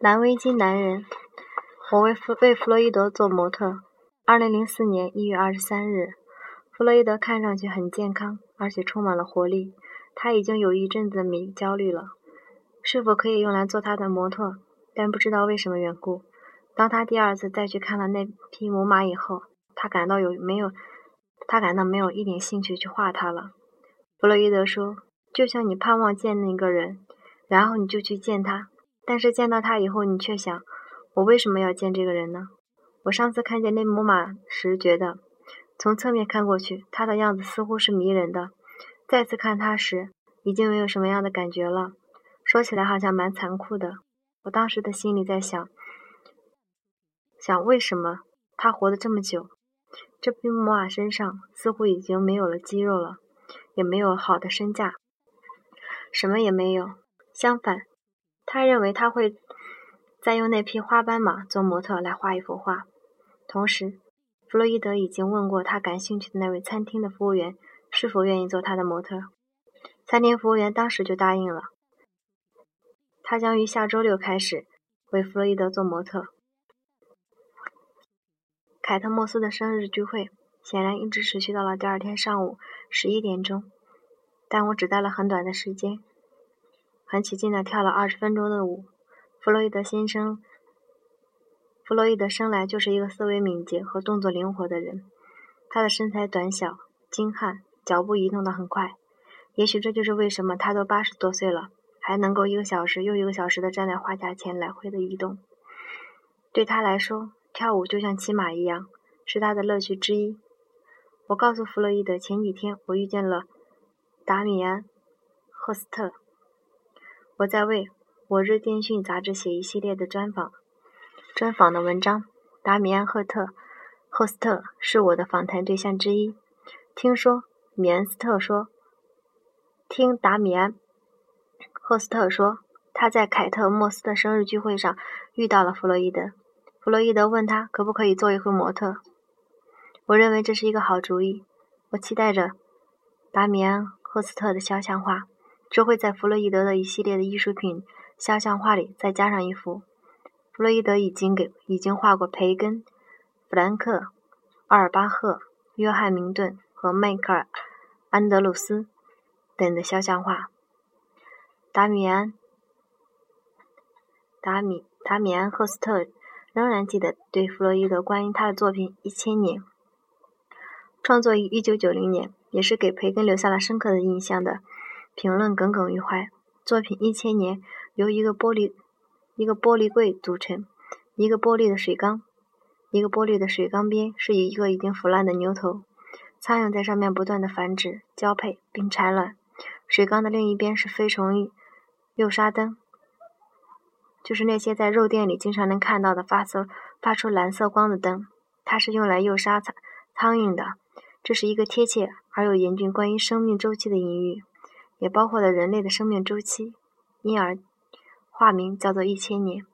蓝围巾男人，我为弗为弗洛伊德做模特。二零零四年一月二十三日，弗洛伊德看上去很健康，而且充满了活力。他已经有一阵子没焦虑了，是否可以用来做他的模特？但不知道为什么缘故，当他第二次再去看了那匹母马以后，他感到有没有？他感到没有一点兴趣去画它了。弗洛伊德说：“就像你盼望见那个人，然后你就去见他。”但是见到他以后，你却想：我为什么要见这个人呢？我上次看见那母马时，觉得从侧面看过去，它的样子似乎是迷人的；再次看它时，已经没有什么样的感觉了。说起来好像蛮残酷的。我当时的心里在想：想为什么它活得这么久？这匹母马身上似乎已经没有了肌肉了，也没有好的身价，什么也没有。相反。他认为他会再用那匹花斑马做模特来画一幅画。同时，弗洛伊德已经问过他感兴趣的那位餐厅的服务员是否愿意做他的模特。餐厅服务员当时就答应了。他将于下周六开始为弗洛伊德做模特。凯特·莫斯的生日聚会显然一直持续到了第二天上午十一点钟，但我只待了很短的时间。很起劲地跳了二十分钟的舞。弗洛伊德先生，弗洛伊德生来就是一个思维敏捷和动作灵活的人。他的身材短小、精悍，脚步移动得很快。也许这就是为什么他都八十多岁了，还能够一个小时又一个小时地站在画架前来回的移动。对他来说，跳舞就像骑马一样，是他的乐趣之一。我告诉弗洛伊德，前几天我遇见了达米安·赫斯特。我在为《我日电讯》杂志写一系列的专访，专访的文章。达米安·赫特·赫斯特是我的访谈对象之一。听说米恩斯特说，听达米安·赫斯特说，他在凯特·莫斯的生日聚会上遇到了弗洛伊德。弗洛伊德问他可不可以做一回模特。我认为这是一个好主意。我期待着达米安·赫斯特的肖像画。这会在弗洛伊德的一系列的艺术品肖像画里再加上一幅。弗洛伊德已经给已经画过培根、弗兰克、阿尔巴赫、约翰明顿和迈克尔·安德鲁斯等的肖像画。达米安·达米达米安·赫斯特仍然记得对弗洛伊德关于他的作品《一千年》，创作于一九九零年，也是给培根留下了深刻的印象的。评论耿耿于怀。作品《一千年》由一个玻璃一个玻璃柜组成，一个玻璃的水缸，一个玻璃的水缸边是一个已经腐烂的牛头，苍蝇在上面不断的繁殖、交配并产卵。水缸的另一边是飞虫诱杀灯，就是那些在肉店里经常能看到的发色发出蓝色光的灯，它是用来诱杀苍苍蝇的。这是一个贴切而又严峻关于生命周期的隐喻。也包括了人类的生命周期，因而化名叫做《一千年》。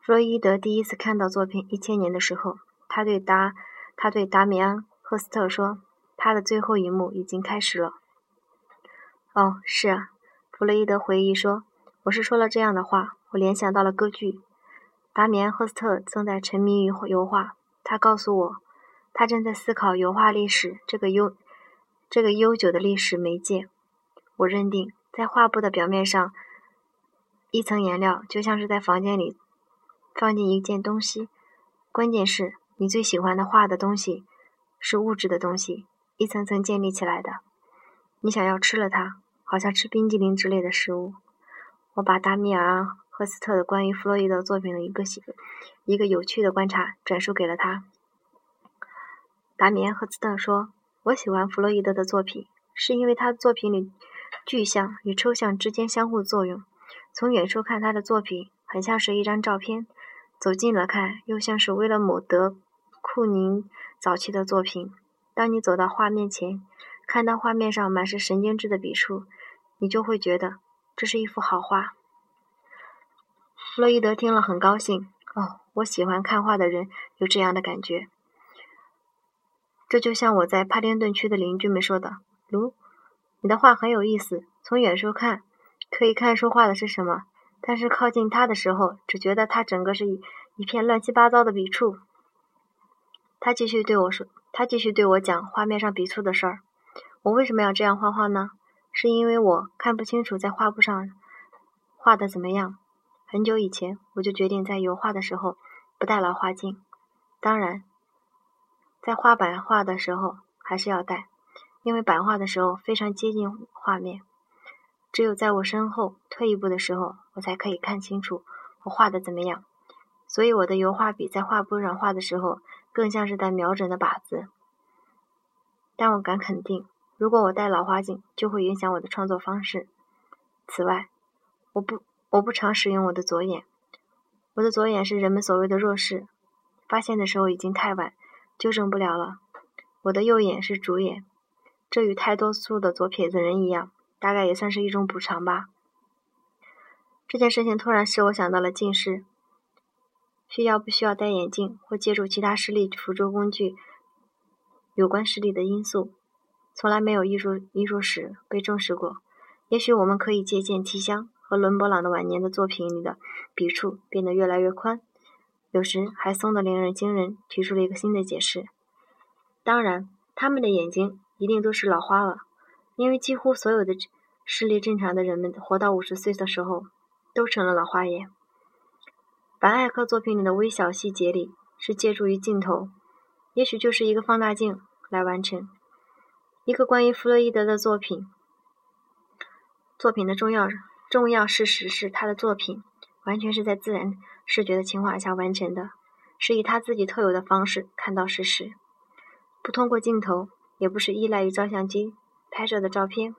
弗洛伊德第一次看到作品《一千年》的时候，他对达他对达米安·赫斯特说：“他的最后一幕已经开始了。”哦，是啊，弗洛伊德回忆说：“我是说了这样的话，我联想到了歌剧。”达米安·赫斯特正在沉迷于油画，他告诉我，他正在思考油画历史这个悠这个悠久的历史媒介。我认定，在画布的表面上，一层颜料就像是在房间里放进一件东西。关键是你最喜欢的画的东西是物质的东西，一层层建立起来的。你想要吃了它，好像吃冰激凌之类的食物。我把达米尔·赫斯特的关于弗洛伊德作品的一个一个有趣的观察转述给了他。达米安·赫斯特说：“我喜欢弗洛伊德的作品，是因为他作品里。”具象与抽象之间相互作用。从远处看，他的作品很像是一张照片；走近了看，又像是威勒姆·德·库宁早期的作品。当你走到画面前，看到画面上满是神经质的笔触，你就会觉得这是一幅好画。洛伊德听了很高兴。哦，我喜欢看画的人有这样的感觉。这就像我在帕丁顿区的邻居们说的：“卢。”你的画很有意思，从远处看可以看出画的是什么，但是靠近他的时候，只觉得他整个是一一片乱七八糟的笔触。他继续对我说：“他继续对我讲画面上笔触的事儿。我为什么要这样画画呢？是因为我看不清楚在画布上画的怎么样。很久以前，我就决定在油画的时候不带老花镜。当然，在画板画的时候还是要带。”因为版画的时候非常接近画面，只有在我身后退一步的时候，我才可以看清楚我画的怎么样。所以我的油画笔在画布上画的时候，更像是在瞄准的靶子。但我敢肯定，如果我戴老花镜，就会影响我的创作方式。此外，我不我不常使用我的左眼，我的左眼是人们所谓的弱视，发现的时候已经太晚，纠正不了了。我的右眼是主眼。这与大多数的左撇子人一样，大概也算是一种补偿吧。这件事情突然使我想到了近视，需要不需要戴眼镜或借助其他视力辅助工具有关视力的因素，从来没有艺术艺术史被证实过。也许我们可以借鉴提香和伦勃朗的晚年的作品里的笔触变得越来越宽，有时还松得令人惊人，提出了一个新的解释。当然，他们的眼睛。一定都是老花了，因为几乎所有的视力正常的人们活到五十岁的时候，都成了老花眼。白艾克作品里的微小细节里，是借助于镜头，也许就是一个放大镜来完成。一个关于弗洛伊德的作品，作品的重要重要事实是，他的作品完全是在自然视觉的情况下完成的，是以他自己特有的方式看到事实，不通过镜头。也不是依赖于照相机拍摄的照片。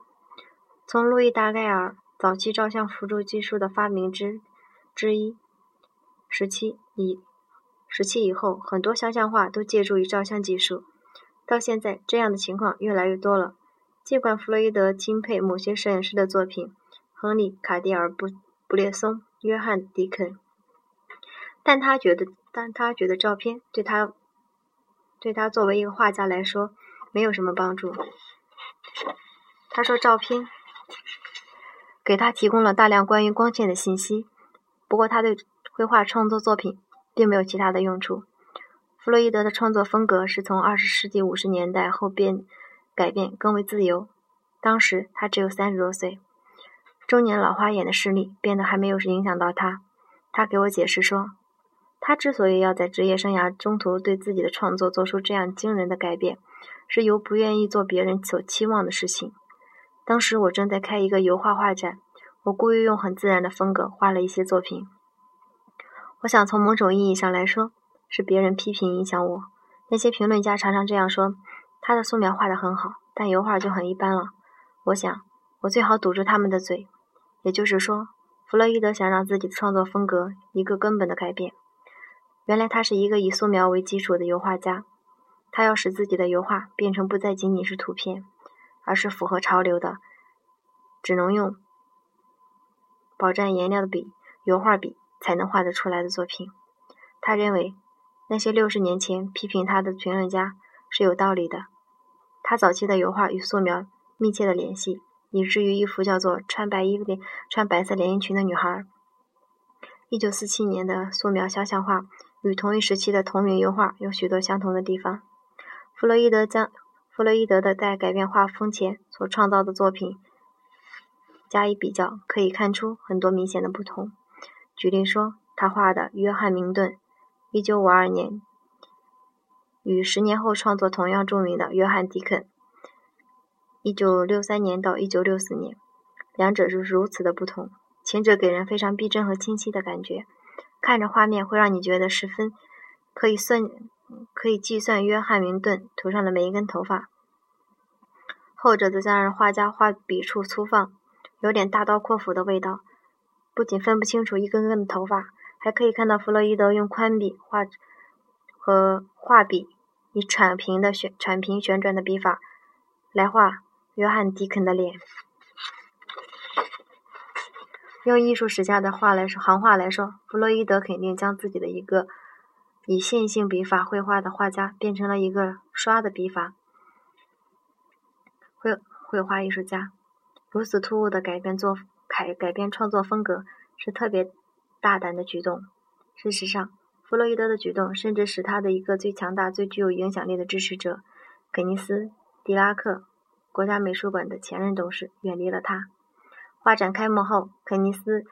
从路易·达盖尔早期照相辅助技术的发明之之一时期以时期以后，很多肖像画都借助于照相技术。到现在，这样的情况越来越多了。尽管弗洛伊德钦佩某些摄影师的作品，亨利·卡迪尔、布布列松、约翰·迪肯，但他觉得，但他觉得照片对他对他作为一个画家来说。没有什么帮助。他说，照片给他提供了大量关于光线的信息，不过他对绘画创作作品并没有其他的用处。弗洛伊德的创作风格是从二十世纪五十年代后变改变更为自由。当时他只有三十多岁，中年老花眼的视力变得还没有影响到他。他给我解释说，他之所以要在职业生涯中途对自己的创作做出这样惊人的改变。是由不愿意做别人所期望的事情。当时我正在开一个油画画展，我故意用很自然的风格画了一些作品。我想从某种意义上来说，是别人批评影响我。那些评论家常常这样说：“他的素描画得很好，但油画就很一般了。”我想，我最好堵住他们的嘴。也就是说，弗洛伊德想让自己的创作风格一个根本的改变。原来他是一个以素描为基础的油画家。他要使自己的油画变成不再仅仅是图片，而是符合潮流的，只能用饱蘸颜料的笔——油画笔才能画得出来的作品。他认为，那些六十年前批评他的评论家是有道理的。他早期的油画与素描密切的联系，以至于一幅叫做《穿白衣的穿白色连衣裙的女孩》一九四七年的素描肖像画，与同一时期的同名油画有许多相同的地方。弗洛伊德将弗洛伊德的在改变画风前所创造的作品加以比较，可以看出很多明显的不同。举例说，他画的约翰明顿，1952年，与十年后创作同样著名的约翰迪肯，1963年到1964年，两者是如此的不同。前者给人非常逼真和清晰的感觉，看着画面会让你觉得十分可以算。可以计算约翰明顿头上的每一根头发，后者则将让画家画笔触粗放，有点大刀阔斧的味道。不仅分不清楚一根根的头发，还可以看到弗洛伊德用宽笔画和画笔以铲平的旋铲平旋转的笔法来画约翰迪肯的脸。用艺术史家的话来说，行话来说，弗洛伊德肯定将自己的一个。以线性笔法绘画的画家变成了一个刷的笔法绘绘画艺术家，如此突兀的改变作改改变创作风格，是特别大胆的举动。事实上，弗洛伊德的举动甚至使他的一个最强大、最具有影响力的支持者——肯尼斯·狄拉克，国家美术馆的前任董事，远离了他。画展开幕后，肯尼斯·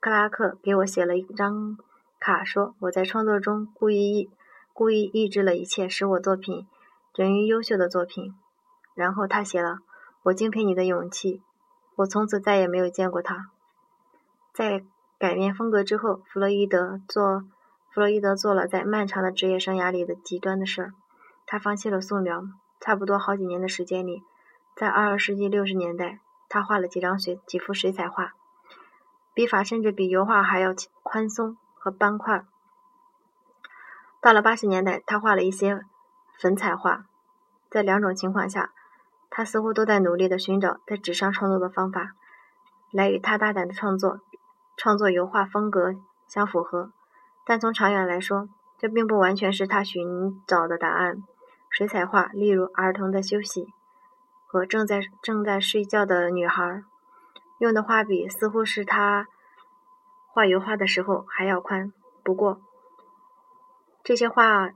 克拉克给我写了一张卡，说我在创作中故意意故意抑制了一切使我作品臻于优秀的作品。然后他写了：“我敬佩你的勇气。”我从此再也没有见过他。在改变风格之后，弗洛伊德做弗洛伊德做了在漫长的职业生涯里的极端的事儿。他放弃了素描，差不多好几年的时间里，在二十世纪六十年代。他画了几张水几幅水彩画，笔法甚至比油画还要宽松和斑块。到了八十年代，他画了一些粉彩画。在两种情况下，他似乎都在努力地寻找在纸上创作的方法，来与他大胆的创作创作油画风格相符合。但从长远来说，这并不完全是他寻找的答案。水彩画，例如儿童在休息。和正在正在睡觉的女孩用的画笔，似乎是他画油画的时候还要宽。不过，这些画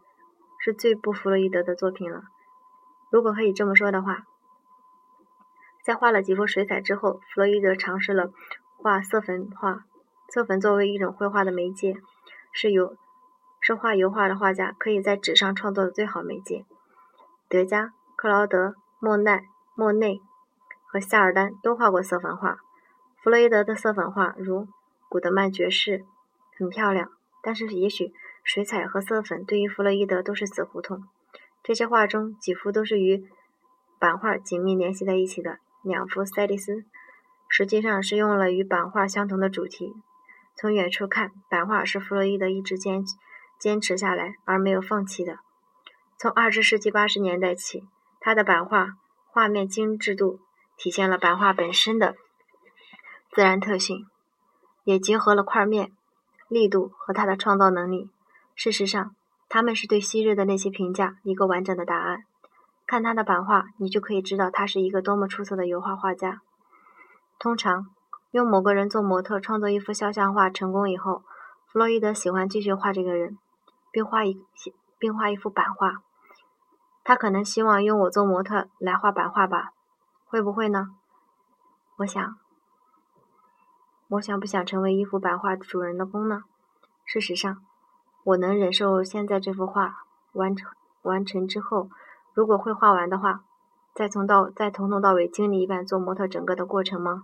是最不弗洛伊德的作品了。如果可以这么说的话，在画了几幅水彩之后，弗洛伊德尝试了画色粉画。色粉作为一种绘画的媒介，是由是画油画的画家可以在纸上创作的最好媒介。德加、克劳德、莫奈。莫内和夏尔丹都画过色粉画。弗洛伊德的色粉画，如古德曼爵士，很漂亮。但是，也许水彩和色粉对于弗洛伊德都是死胡同。这些画中几幅都是与版画紧密联系在一起的。两幅塞利斯实际上是用了与版画相同的主题。从远处看，版画是弗洛伊德一直坚坚持下来而没有放弃的。从二十世纪八十年代起，他的版画。画面精致度体现了版画本身的自然特性，也结合了块面、力度和他的创造能力。事实上，他们是对昔日的那些评价一个完整的答案。看他的版画，你就可以知道他是一个多么出色的油画画家。通常，用某个人做模特创作一幅肖像画成功以后，弗洛伊德喜欢继续画这个人，并画一并画一幅版画。他可能希望用我做模特来画版画吧？会不会呢？我想，我想不想成为一幅版画主人的功呢？事实上，我能忍受现在这幅画完成完成之后，如果会画完的话，再从到再从头到尾经历一半做模特整个的过程吗？